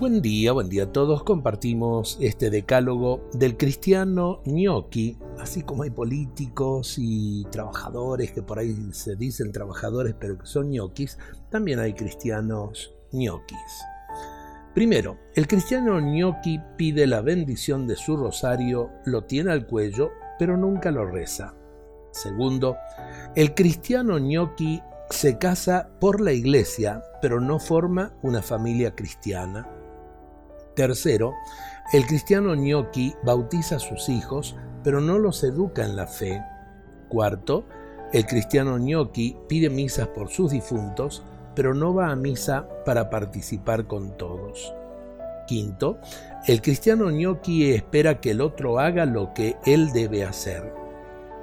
Buen día, buen día a todos. Compartimos este decálogo del cristiano ñoqui, así como hay políticos y trabajadores que por ahí se dicen trabajadores pero que son ñoquis, también hay cristianos ñoquis. Primero, el cristiano ñoqui pide la bendición de su rosario, lo tiene al cuello, pero nunca lo reza. Segundo, el cristiano ñoqui se casa por la iglesia, pero no forma una familia cristiana. Tercero, el cristiano ñoqui bautiza a sus hijos, pero no los educa en la fe. Cuarto, el cristiano ñoqui pide misas por sus difuntos, pero no va a misa para participar con todos. Quinto, el cristiano ñoqui espera que el otro haga lo que él debe hacer.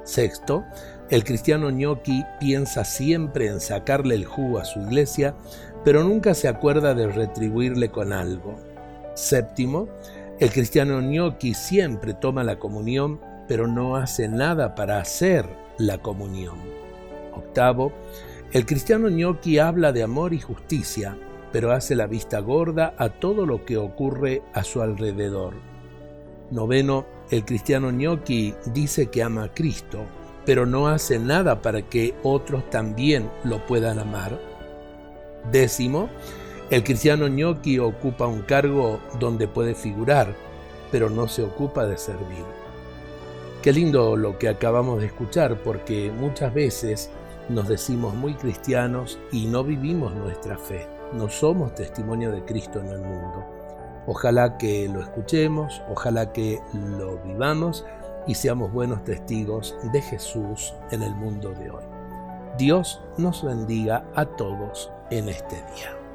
Sexto, el cristiano ñoqui piensa siempre en sacarle el jugo a su iglesia, pero nunca se acuerda de retribuirle con algo. Séptimo, el cristiano ñoqui siempre toma la comunión, pero no hace nada para hacer la comunión. Octavo, el cristiano ñoqui habla de amor y justicia, pero hace la vista gorda a todo lo que ocurre a su alrededor. Noveno, el cristiano ñoqui dice que ama a Cristo, pero no hace nada para que otros también lo puedan amar. Décimo, el cristiano ñoqui ocupa un cargo donde puede figurar, pero no se ocupa de servir. Qué lindo lo que acabamos de escuchar, porque muchas veces nos decimos muy cristianos y no vivimos nuestra fe. No somos testimonio de Cristo en el mundo. Ojalá que lo escuchemos, ojalá que lo vivamos y seamos buenos testigos de Jesús en el mundo de hoy. Dios nos bendiga a todos en este día.